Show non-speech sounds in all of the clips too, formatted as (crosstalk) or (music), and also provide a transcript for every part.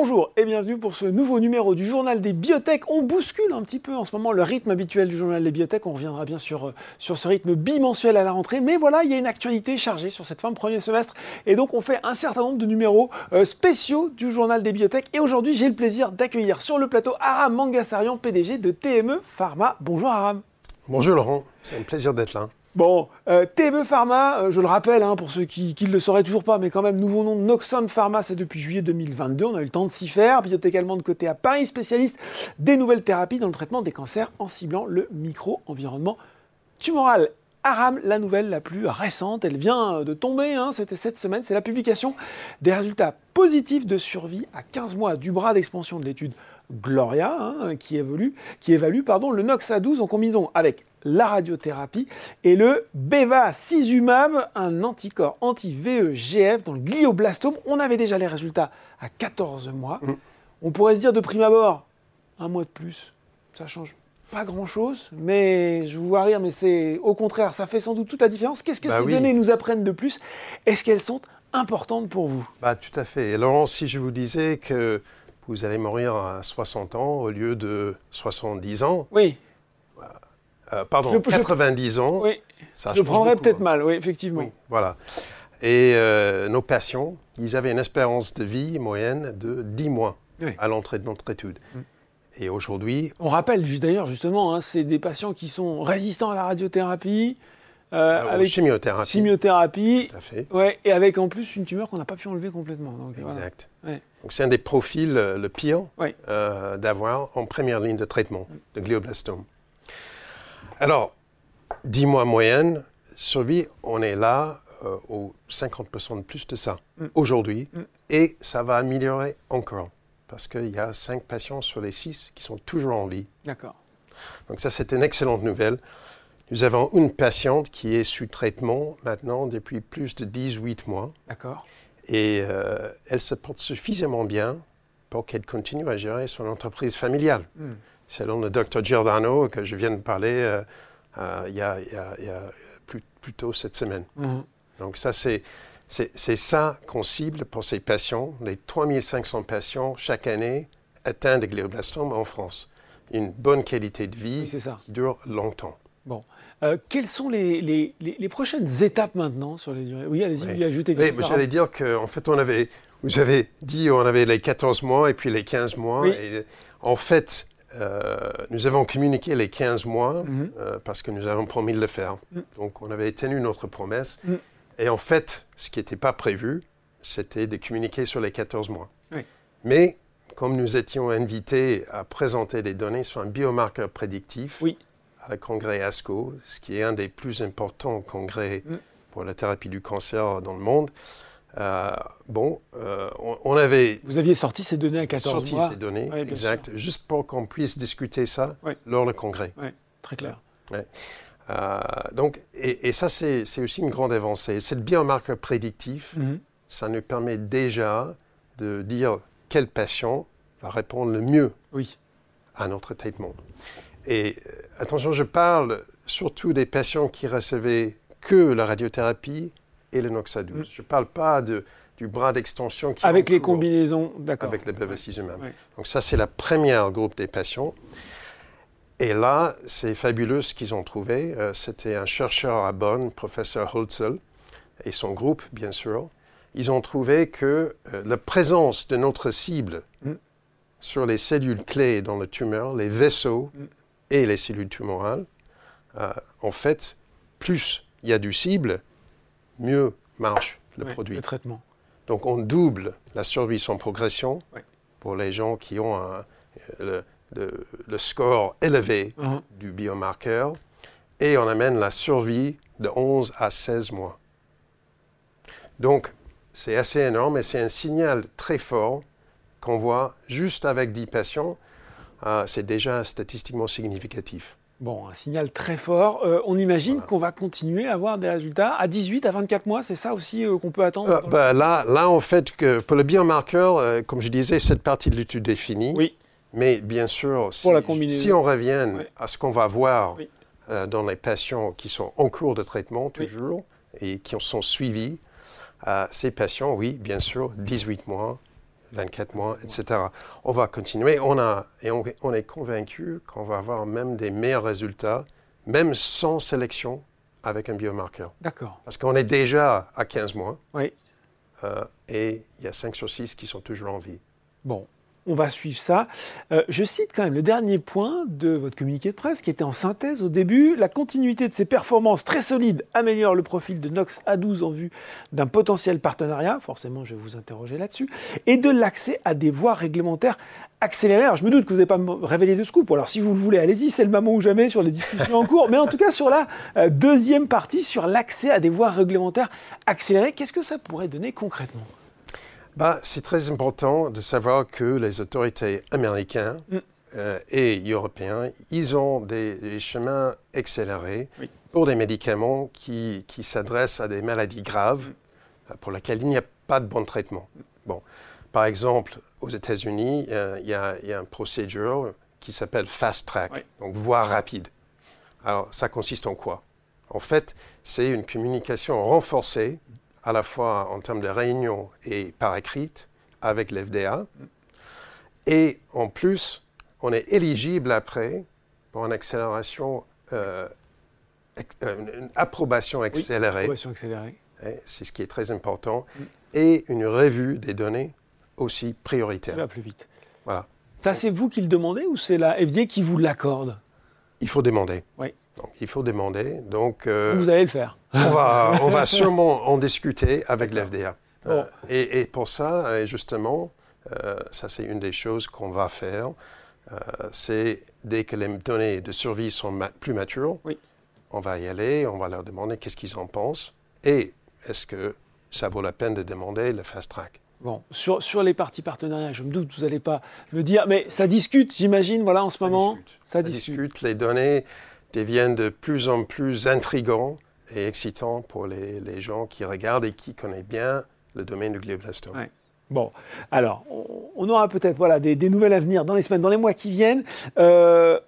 Bonjour et bienvenue pour ce nouveau numéro du journal des biotech. On bouscule un petit peu en ce moment le rythme habituel du journal des biotech. On reviendra bien sûr euh, sur ce rythme bimensuel à la rentrée. Mais voilà, il y a une actualité chargée sur cette fin de premier semestre. Et donc on fait un certain nombre de numéros euh, spéciaux du journal des biotech. Et aujourd'hui, j'ai le plaisir d'accueillir sur le plateau Aram Mangasarian, PDG de TME Pharma. Bonjour Aram. Bonjour Laurent, c'est un plaisir d'être là. Bon, euh, Pharma, euh, je le rappelle, hein, pour ceux qui ne le sauraient toujours pas, mais quand même, nouveau nom de Noxon Pharma, c'est depuis juillet 2022. On a eu le temps de s'y faire. Biotech également de côté à Paris, spécialiste des nouvelles thérapies dans le traitement des cancers en ciblant le micro-environnement tumoral. Aram, la nouvelle la plus récente, elle vient de tomber, hein, c'était cette semaine, c'est la publication des résultats positifs de survie à 15 mois du bras d'expansion de l'étude Gloria, hein, qui, évalue pardon, le NOX-A12 en combinaison avec la radiothérapie et le bevacizumab, un anticorps anti-VEGF dans le glioblastome. On avait déjà les résultats à 14 mois. Mm. On pourrait se dire de prime abord, un mois de plus, ça change pas grand-chose, mais je vous vois rire, mais c'est au contraire, ça fait sans doute toute la différence. Qu'est-ce que bah ces données nous apprennent de plus? Est-ce qu'elles sont importantes pour vous? Bah, Tout à fait. Et Laurent, si je vous disais que vous allez mourir à 60 ans au lieu de 70 ans. Oui. Euh, pardon, 90 ans. Oui. Ça je prendrais peut-être mal, oui, effectivement. Oui, voilà. Et euh, nos patients, ils avaient une espérance de vie moyenne de 10 mois à l'entrée de notre étude. Mm. Et aujourd'hui... On rappelle d'ailleurs, justement, hein, c'est des patients qui sont résistants à la radiothérapie, euh, avec chimiothérapie. Chimiothérapie. Tout à fait. Ouais, et avec en plus une tumeur qu'on n'a pas pu enlever complètement. exact. Donc c'est un des profils euh, le pire euh, d'avoir en première ligne de traitement de glioblastome. Alors, 10 mois moyenne, survie, on est là euh, au 50% de plus de ça mm. aujourd'hui. Mm. Et ça va améliorer encore parce qu'il y a 5 patients sur les 6 qui sont toujours en vie. D'accord. Donc ça, c'est une excellente nouvelle. Nous avons une patiente qui est sous traitement maintenant depuis plus de 18 mois. D'accord. Et euh, elle se porte suffisamment bien pour qu'elle continue à gérer son entreprise familiale. Hmm. Selon le docteur Giordano, que je viens de parler euh, euh, il, y a, plus, tôt cette semaine. Hmm. Donc ça, c'est, c'est, ça qu'on cible pour ces patients. Les 3500 patients chaque année atteints de glioblastome en France. Une bonne qualité de vie qui dure longtemps. Bon. Euh, quelles sont les, les, les, prochaines étapes maintenant sur les durées Oui, allez-y, oui. ajoutez quelque oui, J'allais dire qu'en fait, on avait, vous avez dit, on avait les 14 mois et puis les 15 mois. Et en fait, euh, nous avons communiqué les 15 mois mhm. euh, parce que nous avons promis de le faire. Mhm. Donc, on avait tenu notre promesse. Mhm. Et en fait, ce qui n'était pas prévu, c'était de communiquer sur les 14 mois. Mais comme nous étions invités à présenter des données sur un biomarqueur prédictif, oui le congrès ASCO, ce qui est un des plus importants congrès pour la thérapie du cancer dans le monde. Euh, bon, euh, on, avait... Vous aviez sorti ces données à 14 sorti mois. ces données, exact, juste pour qu'on puisse discuter ça lors du congrès. Oui, très clair. Euh, donc, et, ça, c'est aussi une grande avancée. Cette biomarqueur prédictif, mm-hmm. ça nous permet déjà de dire quel patient va répondre le mieux oui. à notre traitement. Et attention, je parle surtout des patients qui recevaient que la radiothérapie et le Noxa12. Mm. Je ne parle pas de, du bras d'extension qui Avec les combinaisons, d'accord. Avec le bevacizumab. Donc ça, c'est la première groupe des patients. Et là, c'est fabuleux ce qu'ils ont trouvé. Euh, c'était un chercheur à Bonn, professeur Holzel, et son groupe, bien sûr. Ils ont trouvé que euh, la présence de notre cible mm. sur les cellules clés dans le tumeur, les vaisseaux, mm et les cellules tumorales, euh, en fait, plus il y a du cible, mieux marche le produit. Le traitement. Donc on double la survie sans progression pour les gens qui ont le, score élevé uh-huh. du biomarqueur et on amène la survie de 11 à 16 mois. Donc c'est assez énorme et c'est un signal très fort qu'on voit juste avec 10 patients ah, c'est déjà statistiquement significatif. Bon, un signal très fort. Euh, on imagine qu'on va continuer à avoir des résultats à 18, à 24 mois, c'est ça aussi euh, qu'on peut attendre euh, bah, là, là, en fait, que pour le biomarqueur, comme je disais, cette partie de l'étude est finie. Oui. Mais bien sûr, si, si on revient à ce qu'on va voir dans les patients qui sont en cours de traitement toujours et qui sont suivis, ces patients, oui, bien sûr, 18 mois, 24 mois, etc. On va continuer. On a, et on, on est convaincu qu'on va avoir même des meilleurs résultats, même sans sélection, avec un biomarqueur. D'accord. Parce qu'on est déjà à 15 mois. Oui. Euh, et il y a 5 sur 6 qui sont toujours en vie. Bon, on va suivre ça. Euh, je cite quand même le dernier point de votre communiqué de presse qui était en synthèse au début. La continuité de ces performances très solides améliore le profil de Nox A12 en vue d'un potentiel partenariat, forcément je vais vous interroger là-dessus, et de l'accès à des voies réglementaires accélérées. Alors je me doute que vous n'avez pas révélé de scoop, alors si vous le voulez, allez-y, c'est le moment ou jamais sur les discussions en cours, mais en tout cas sur la euh, deuxième partie, sur l'accès à des voies réglementaires accélérées, qu'est-ce que ça pourrait donner concrètement? Bah, c'est très important de savoir que les autorités américaines Mm. euh, et européens, ils ont des, des chemins accélérés Oui. pour des médicaments qui, qui s'adressent à des maladies graves Mm. euh, pour lesquelles il n'y a pas de bon traitement. Bon. Par exemple, aux États-Unis, euh, il y, a- il y a un procédure qui s'appelle fast track, Oui. donc voie rapide. Alors, ça consiste en quoi? En fait, c'est une communication renforcée, à la fois en termes de réunion et par écrit, avec l'FDA. Et en plus, on est éligible après pour une accélération, euh, euh, une- approbation accélérée. Approbation accélérée. c'est ce qui est très important. Mm. Et une revue des données aussi Ça prioritaire. va plus vite. Voilà. Ça, c'est vous qui le demandez ou c'est la FDA qui vous l'accorde? Il faut demander. Oui. Donc, il faut demander. Donc, euh, Vous allez le faire. On, va, (laughs) on va sûrement en discuter avec l'FDA. Euh, et, et pour ça, euh, justement, euh, ça c'est une des choses qu'on va faire. C'est dès que les données de survie sont ma- plus matures, Oui. on va y aller, on va leur demander qu'est-ce qu'ils en pensent et est-ce que ça vaut la peine de demander le fast track. Bon, sur, sur les parties partenariats, je me doute, vous n'allez pas me dire, mais ça discute, j'imagine, voilà, en ce moment. discute. Ça Ça discute. discute. Les données deviennent de plus en plus intrigants et excitants pour les, les gens qui regardent et qui connaissent bien le domaine du glioblastome. Bon, alors, on, aura peut-être voilà, des, des nouvelles à venir dans les semaines, dans les mois qui viennent. Euh,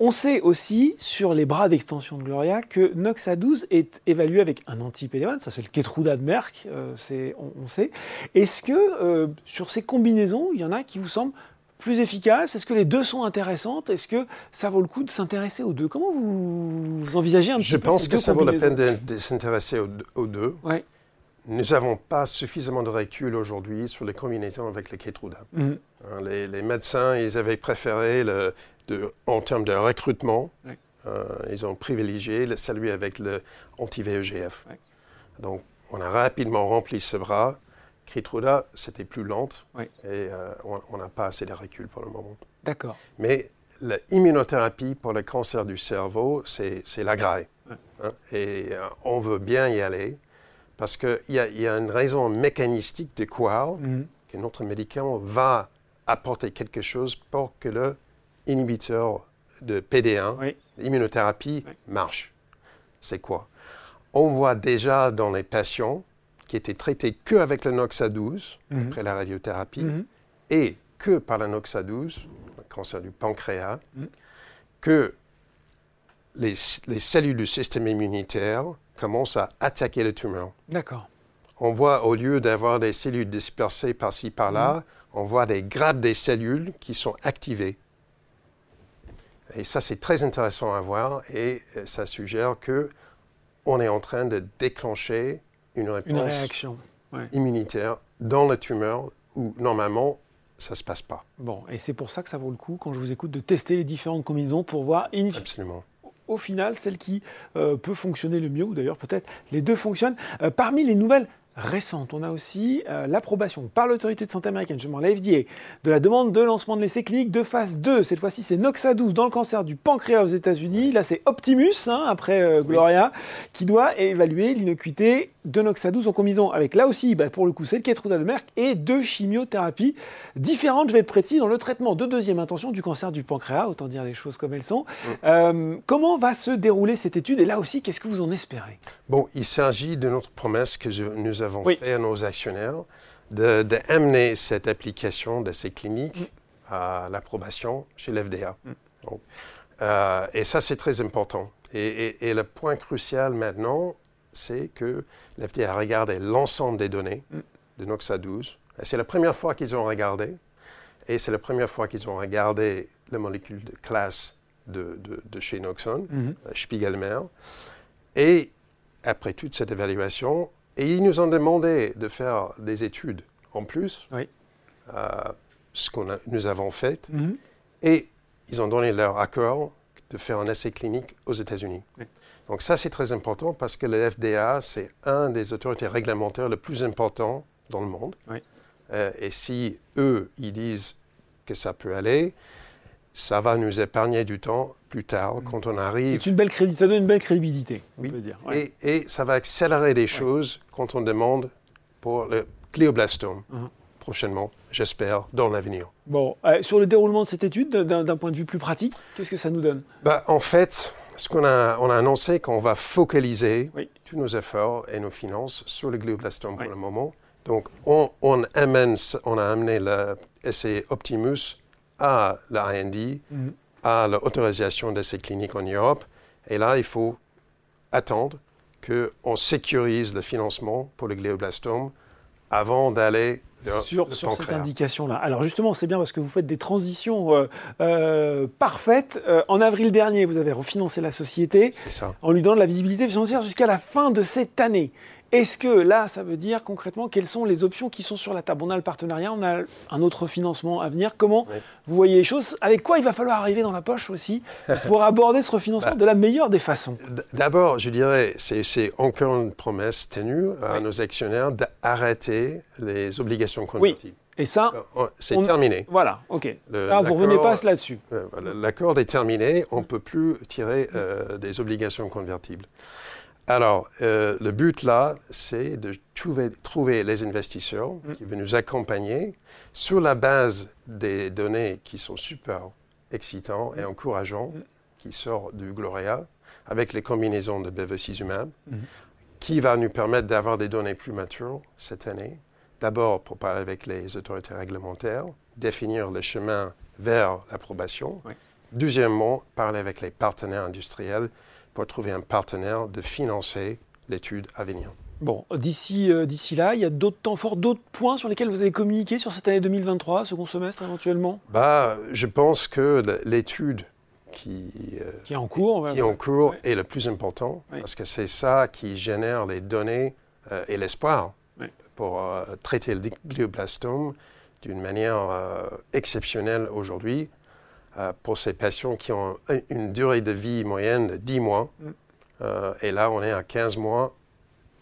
on sait aussi, sur les bras d'extension de Gloria, que Noxa12 est évalué avec un anti-PD1, ça c'est le Keytruda de Merck, euh, on sait. Est-ce que euh, sur ces combinaisons, il y en a qui vous semblent plus efficaces Est-ce que les deux sont intéressantes? Est-ce que ça vaut le coup de s'intéresser aux deux? Comment vous, vous envisagez un petit Je peu pense que ça vaut la peine de, de s'intéresser aux, deux- aux deux. Ouais. Nous n'avons pas suffisamment de recul aujourd'hui sur les combinaisons avec le Keytruda. Mhm. Hein, Les, les médecins, ils avaient préféré, le, de- en termes de recrutement, Ouais. euh, ils ont privilégié le, celui avec le anti-VEGF. Ouais. Donc, on a rapidement rempli ce bras. Keytruda, c'était plus lente et euh, on n'a pas assez de recul pour le moment. D'accord. Mais l'immunothérapie pour le cancer du cerveau, c'est la graille. Hein, et euh, on veut bien y aller parce qu'il y, y a une raison mécanistique de croire Mhm. que notre médicament va apporter quelque chose pour que le inhibiteur de PD1, Oui. l'immunothérapie, marche. C'est quoi? On voit déjà dans les patients qui étaient traités que avec le Noxa12 Mhm. après la radiothérapie Mhm. et que par la Noxa12, le cancer du pancréas, Mm. que les, les cellules du système immunitaire commencent à attaquer le tumeur. D'accord. On voit, au lieu d'avoir des cellules dispersées par-ci, par-là, on voit des grappes des cellules qui sont activées. Et ça, c'est très intéressant à voir et ça suggère que on est en train de déclencher une réponse Une réaction. immunitaire dans la tumeur où normalement ça se passe pas. Bon, et c'est pour ça que ça vaut le coup, quand je vous écoute, de tester les différentes combinaisons pour voir, in Absolument. au final, celle qui euh, peut fonctionner le mieux, ou d'ailleurs peut-être les deux fonctionnent. Euh, parmi les nouvelles récentes, on a aussi euh, l'approbation par l'autorité de santé américaine, je m'en la FDA, de la demande de lancement de l'essai clinique de phase 2. Cette fois-ci, c'est Noxa12 dans le cancer du pancréas aux États-Unis. Là, c'est Optimus, hein, après euh, Gloria, qui doit évaluer l'innocuité de Noxa12 en combinaison avec, là aussi, bah, pour le coup, c'est le Keytruda de Merck, et deux chimiothérapies différentes, je vais être précis, dans le traitement de deuxième intention du cancer du pancréas, autant dire les choses comme elles sont. Euh, comment va se dérouler cette étude Et là aussi, qu'est-ce que vous en espérez? Bon, il s'agit de notre promesse que je- nous avons Oui. faite à nos actionnaires de, de amener cette application d'essai clinique à l'approbation chez l'FDA. Donc, euh, et ça, c'est très important. Et, et- et le point crucial maintenant, c'est que l'FDA a regardé l'ensemble des données de Noxa 12 C'est la première fois qu'ils ont regardé, et c'est la première fois qu'ils ont regardé la molécule de classe de, de, chez Noxon, mm Spiegelmer. Et après toute cette évaluation, et ils nous ont demandé de faire des études en plus, oui. Euh, ce que nous avons fait, mhm. et ils ont donné leur accord de faire un essai clinique aux États-Unis. Donc ça, c'est très important parce que le FDA, c'est un des autorités réglementaires les plus importants dans le monde. Euh, et si eux, ils disent que ça peut aller, ça va nous épargner du temps plus tard mm. quand on arrive. C'est une belle crédit, ça donne une belle crédibilité, on peut dire. Et, et, ça va accélérer des choses quand on demande pour le glioblastome. Uh-huh. prochainement, j'espère, dans l'avenir. Bon, euh, sur le déroulement de cette étude, d'un point de vue plus pratique, qu'est-ce que ça nous donne? Bah, En fait, ce qu'on a, on a annoncé qu'on va focaliser tous nos efforts et nos finances sur le glioblastome pour le moment. Donc, on, on, amène, on a amené l'essai Optimus à la IND, mhm. à l'autorisation d'essais cliniques en Europe. Et là, il faut attendre qu'on sécurise le financement pour le glioblastome avant d'aller sur, sur cette indication-là. Alors justement, c'est bien parce que vous faites des transitions euh, euh, parfaites. Euh, en avril dernier, vous avez refinancé la société en lui donnant de la visibilité financière jusqu'à la fin de cette année. Est-ce que là, ça veut dire concrètement quelles sont les options qui sont sur la table? On a le partenariat, on a un autre financement à venir. Comment vous voyez les choses? Avec quoi il va falloir arriver dans la poche aussi pour (laughs) aborder ce refinancement bah, de la meilleure des façons? D'abord, je dirais, c'est encore une promesse tenue à nos actionnaires d'arrêter les obligations convertibles. Et ça, euh, c'est terminé. Voilà, ok. ça, vous revenez pas là-dessus. Euh, l'accord est terminé, on ne peut plus tirer euh, des obligations convertibles. Alors, euh, le but là, c'est de trouver, les investisseurs mm. qui vont nous accompagner sur la base des données qui sont super excitantes et mm. encourageantes, mm. qui sortent du Gloria, avec les combinaisons de bevacizumab, qui va nous permettre d'avoir des données plus matures cette année. D'abord, pour parler avec les autorités réglementaires, définir le chemin vers l'approbation. Deuxièmement, parler avec les partenaires industriels pour trouver un partenaire de financer l'étude à venir. Bon, d'ici euh, d'ici là, il y a d'autres temps forts, d'autres points sur lesquels vous allez communiquer sur cette année 2023, second semestre éventuellement? Bah, Je pense que l'étude qui, euh, qui est en cours, qui est, en cours est le plus important, parce que c'est ça qui génère les données euh, et l'espoir pour traiter le glioblastome d'une manière exceptionnelle aujourd'hui pour ces patients qui ont une durée de vie moyenne de 10 mois. Mm. Euh, et là, on est à 15 mois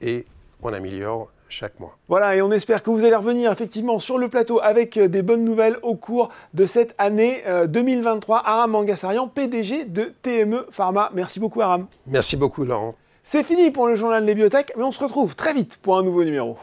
et on améliore chaque mois. Voilà, et on espère que vous allez revenir effectivement sur le plateau avec euh, des bonnes nouvelles au cours de cette année 2023. Aram Mangassarian, PDG de TME Pharma. Merci beaucoup, Aram. Merci beaucoup, Laurent. C'est fini pour le journal des biotech, mais on se retrouve très vite pour un nouveau numéro.